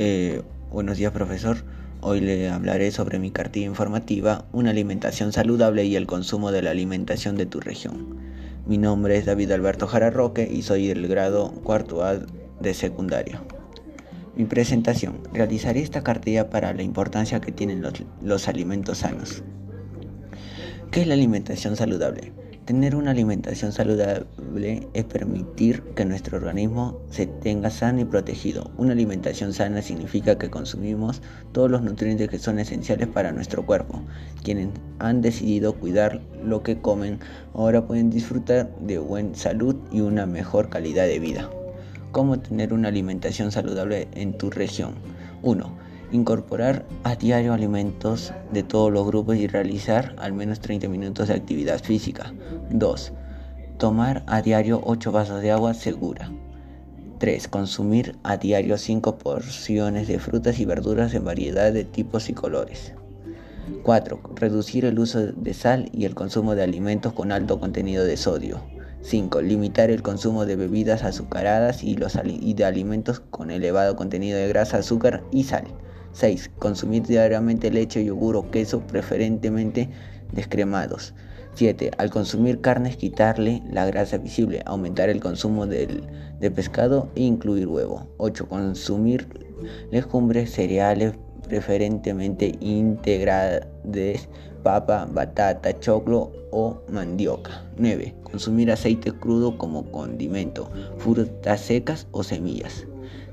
Eh, buenos días, profesor. Hoy le hablaré sobre mi cartilla informativa, una alimentación saludable y el consumo de la alimentación de tu región. Mi nombre es David Alberto Jara Roque y soy del grado cuarto A de secundaria. Mi presentación. Realizaré esta cartilla para la importancia que tienen los, los alimentos sanos. ¿Qué es la alimentación saludable? Tener una alimentación saludable es permitir que nuestro organismo se tenga sano y protegido. Una alimentación sana significa que consumimos todos los nutrientes que son esenciales para nuestro cuerpo. Quienes han decidido cuidar lo que comen ahora pueden disfrutar de buena salud y una mejor calidad de vida. ¿Cómo tener una alimentación saludable en tu región? 1 Incorporar a diario alimentos de todos los grupos y realizar al menos 30 minutos de actividad física. 2. Tomar a diario 8 vasos de agua segura. 3. Consumir a diario 5 porciones de frutas y verduras en variedad de tipos y colores. 4. Reducir el uso de sal y el consumo de alimentos con alto contenido de sodio. 5. Limitar el consumo de bebidas azucaradas y, los, y de alimentos con elevado contenido de grasa, azúcar y sal. 6. Consumir diariamente leche, yogur o queso, preferentemente descremados. 7. Al consumir carnes, quitarle la grasa visible, aumentar el consumo de pescado e incluir huevo. 8. Consumir legumbres, cereales, preferentemente integrales, papa, batata, choclo o mandioca. 9. Consumir aceite crudo como condimento, frutas secas o semillas.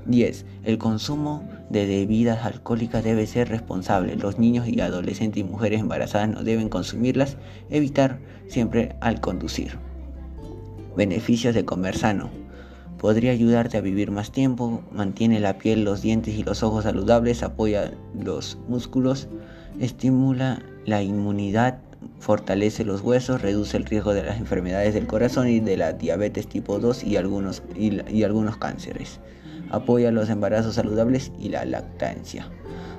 10. El consumo de bebidas alcohólicas debe ser responsable. Los niños y adolescentes y mujeres embarazadas no deben consumirlas. Evitar siempre al conducir. Beneficios de comer sano. Podría ayudarte a vivir más tiempo, mantiene la piel, los dientes y los ojos saludables, apoya los músculos, estimula la inmunidad, fortalece los huesos, reduce el riesgo de las enfermedades del corazón y de la diabetes tipo 2 y algunos, y algunos cánceres apoya los embarazos saludables y la lactancia.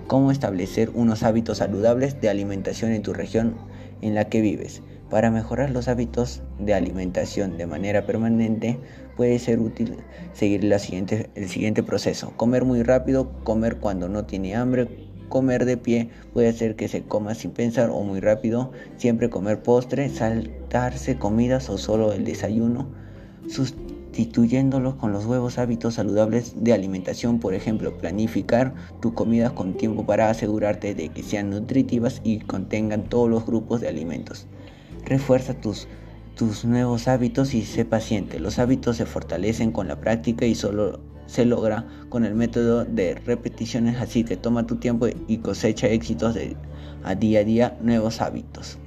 Cómo establecer unos hábitos saludables de alimentación en tu región en la que vives. Para mejorar los hábitos de alimentación de manera permanente puede ser útil seguir el siguiente proceso. Comer muy rápido, comer cuando no tiene hambre, comer de pie puede hacer que se coma sin pensar o muy rápido, siempre comer postre, saltarse comidas o solo el desayuno, sustituyéndolos con los nuevos hábitos saludables de alimentación, por ejemplo, planificar tu comida con tiempo para asegurarte de que sean nutritivas y contengan todos los grupos de alimentos. Refuerza tus, tus nuevos hábitos y sé paciente. Los hábitos se fortalecen con la práctica y solo se logra con el método de repeticiones, así que toma tu tiempo y cosecha éxitos de, a día a día nuevos hábitos.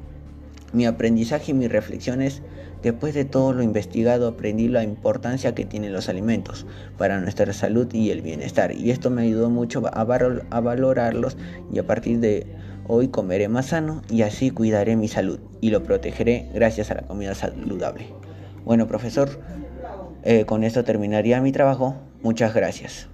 Mi aprendizaje y mis reflexiones Después de todo lo investigado, aprendí la importancia que tienen los alimentos para nuestra salud y el bienestar. Y esto me ayudó mucho a, valorarlos y a partir de hoy comeré más sano y así cuidaré mi salud y lo protegeré gracias a la comida saludable. Bueno, profesor, eh, con esto terminaría mi trabajo. Muchas gracias.